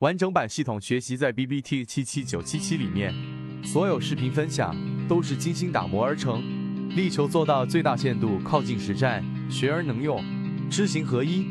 完整版系统学习在 B B T 七七九七七里面，所有视频分享都是精心打磨而成，力求做到最大限度靠近实战，学而能用，知行合一。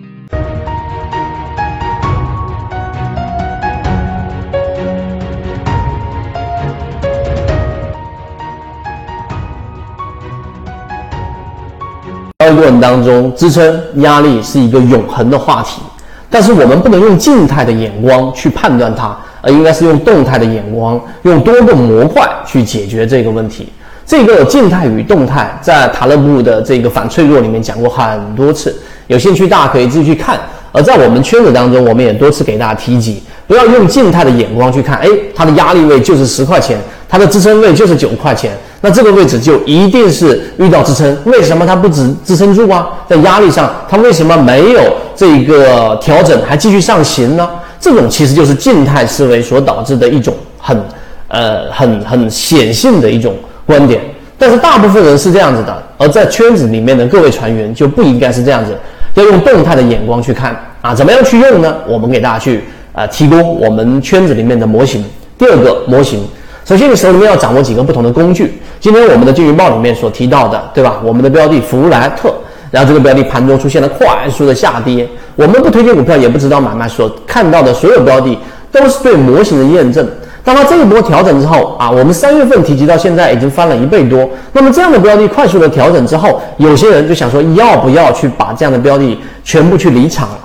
交易过程当中，支撑压力是一个永恒的话题。但是我们不能用静态的眼光去判断它，而应该是用动态的眼光，用多个模块去解决这个问题。这个静态与动态在塔勒布的这个反脆弱里面讲过很多次，有兴趣大家可以自己去看。而在我们圈子当中，我们也多次给大家提及，不要用静态的眼光去看，哎，它的压力位就是十块钱，它的支撑位就是九块钱，那这个位置就一定是遇到支撑。为什么它不支支撑住啊？在压力上，它为什么没有这个调整还继续上行呢？这种其实就是静态思维所导致的一种很呃很很显性的一种观点。但是大部分人是这样子的，而在圈子里面的各位船员就不应该是这样子。要用动态的眼光去看啊，怎么样去用呢？我们给大家去啊提供我们圈子里面的模型。第二个模型，首先你手里面要掌握几个不同的工具。今天我们的金鱼报里面所提到的，对吧？我们的标的弗莱特，然后这个标的盘中出现了快速的下跌，我们不推荐股票，也不知道买卖，所看到的所有标的都是对模型的验证。当它这一波调整之后啊，我们三月份提及到现在已经翻了一倍多。那么这样的标的快速的调整之后，有些人就想说要不要去把这样的标的全部去离场了？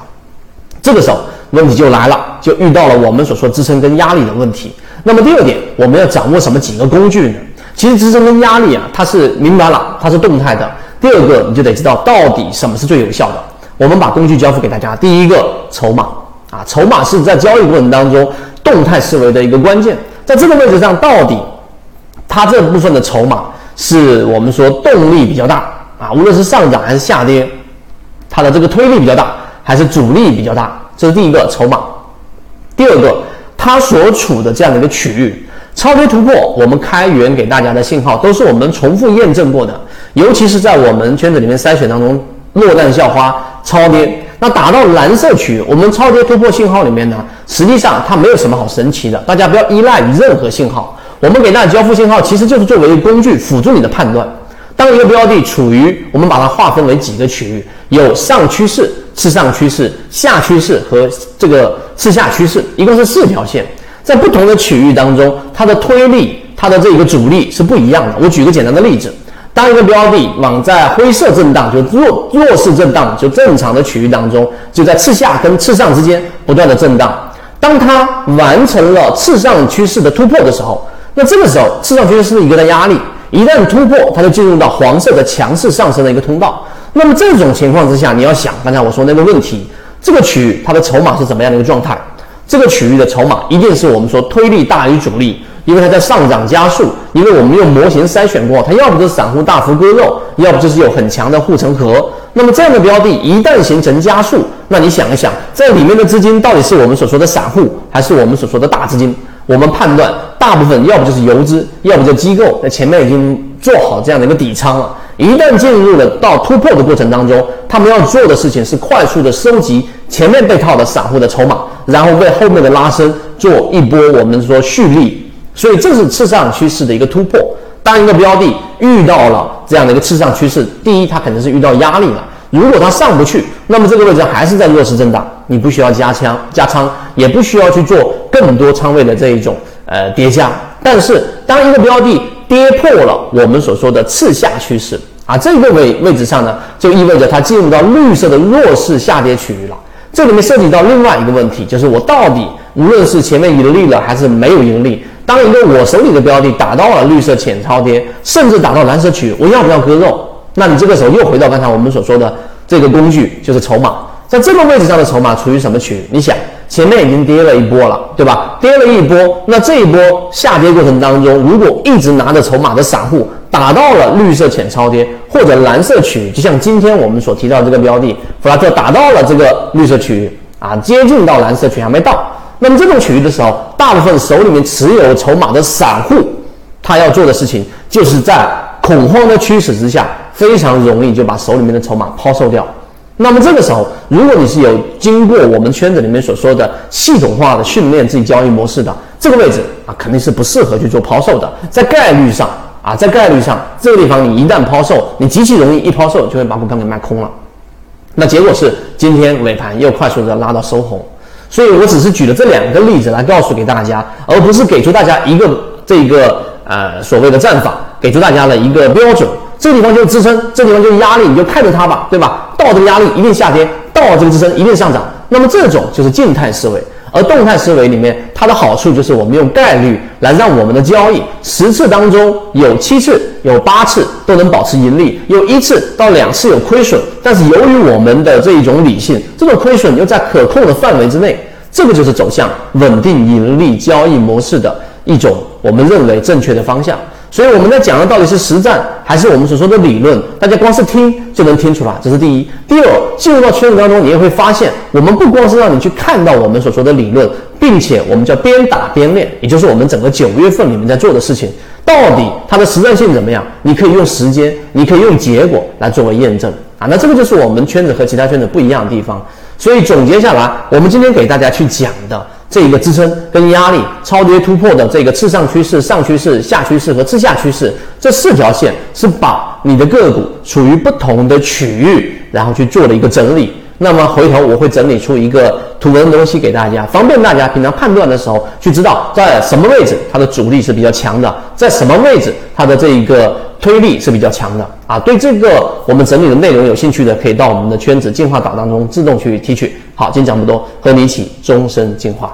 这个时候问题就来了，就遇到了我们所说支撑跟压力的问题。那么第二点，我们要掌握什么几个工具呢？其实支撑跟压力啊，它是明白了，它是动态的。第二个，你就得知道到底什么是最有效的。我们把工具交付给大家。第一个，筹码啊，筹码是在交易过程当中。动态思维的一个关键，在这个位置上，到底它这部分的筹码是我们说动力比较大啊，无论是上涨还是下跌，它的这个推力比较大，还是阻力比较大，这是第一个筹码。第二个，它所处的这样的一个区域，超跌突破，我们开源给大家的信号都是我们重复验证过的，尤其是在我们圈子里面筛选当中，落难校花超跌。那打到蓝色区域，我们超跌突破信号里面呢，实际上它没有什么好神奇的，大家不要依赖于任何信号。我们给大家交付信号，其实就是作为工具辅助你的判断。当一个标的处于，我们把它划分为几个区域，有上趋势、次上趋势、下趋势和这个次下趋势，一共是四条线，在不同的区域当中，它的推力、它的这个阻力是不一样的。我举个简单的例子。当一个标的往在灰色震荡，就弱弱势震荡，就正常的区域当中，就在次下跟次上之间不断的震荡。当它完成了次上趋势的突破的时候，那这个时候次上趋势是一个的压力，一旦突破，它就进入到黄色的强势上升的一个通道。那么这种情况之下，你要想刚才我说那个问题，这个区域它的筹码是怎么样的一个状态？这个区域的筹码一定是我们说推力大于阻力。因为它在上涨加速，因为我们用模型筛选过，它要不就是散户大幅割肉，要不就是有很强的护城河。那么这样的标的一旦形成加速，那你想一想，在里面的资金到底是我们所说的散户，还是我们所说的大资金？我们判断，大部分要不就是游资，要不就机构在前面已经做好这样的一个底仓了。一旦进入了到突破的过程当中，他们要做的事情是快速的收集前面被套的散户的筹码，然后为后面的拉升做一波我们说蓄力。所以这是次上趋势的一个突破。当一个标的遇到了这样的一个次上趋势，第一，它肯定是遇到压力了。如果它上不去，那么这个位置还是在弱势震荡，你不需要加仓加仓，也不需要去做更多仓位的这一种呃叠加。但是当一个标的跌破了我们所说的次下趋势啊，这个位位置上呢，就意味着它进入到绿色的弱势下跌区域了。这里面涉及到另外一个问题，就是我到底无论是前面盈利了还是没有盈利。当一个我手里的标的打到了绿色浅超跌，甚至打到蓝色区域，我要不要割肉？那你这个时候又回到刚才我们所说的这个工具，就是筹码。在这个位置上的筹码处于什么区域？你想，前面已经跌了一波了，对吧？跌了一波，那这一波下跌过程当中，如果一直拿着筹码的散户打到了绿色浅超跌或者蓝色区域，就像今天我们所提到这个标的弗拉特打到了这个绿色区域啊，接近到蓝色区域还没到。那么这种区域的时候，大部分手里面持有筹码的散户，他要做的事情，就是在恐慌的驱使之下，非常容易就把手里面的筹码抛售掉。那么这个时候，如果你是有经过我们圈子里面所说的系统化的训练自己交易模式的这个位置啊，肯定是不适合去做抛售的。在概率上啊，在概率上，这个地方你一旦抛售，你极其容易一抛售就会把股票给卖空了。那结果是今天尾盘又快速的拉到收红，所以我只是举了这两个例子来告诉给大家，而不是给出大家一个这个呃所谓的战法，给出大家的一个标准。这个地方就是支撑，这地方就是压力，你就看着它吧，对吧？到这个压力一定下跌，到这个支撑一定上涨。那么这种就是静态思维，而动态思维里面它的好处就是我们用概率来让我们的交易十次当中有七次、有八次都能保持盈利，有一次到两次有亏损。但是由于我们的这一种理性，这种亏损又在可控的范围之内，这个就是走向稳定盈利交易模式的一种我们认为正确的方向。所以我们在讲的到底是实战还是我们所说的理论？大家光是听就能听出来，这是第一。第二，进入到圈子当中，你也会发现，我们不光是让你去看到我们所说的理论，并且我们叫边打边练，也就是我们整个九月份里面在做的事情，到底它的实战性怎么样？你可以用时间，你可以用结果来作为验证啊。那这个就是我们圈子和其他圈子不一样的地方。所以总结下来，我们今天给大家去讲的。这一个支撑跟压力超跌突破的这个次上趋势、上趋势、下趋势和次下趋势这四条线，是把你的个股处于不同的区域，然后去做了一个整理。那么回头我会整理出一个图文的东西给大家，方便大家平常判断的时候去知道在什么位置它的阻力是比较强的，在什么位置它的这一个推力是比较强的啊。对这个我们整理的内容有兴趣的，可以到我们的圈子进化岛当中自动去提取。好，今天讲不多，和你一起终身进化。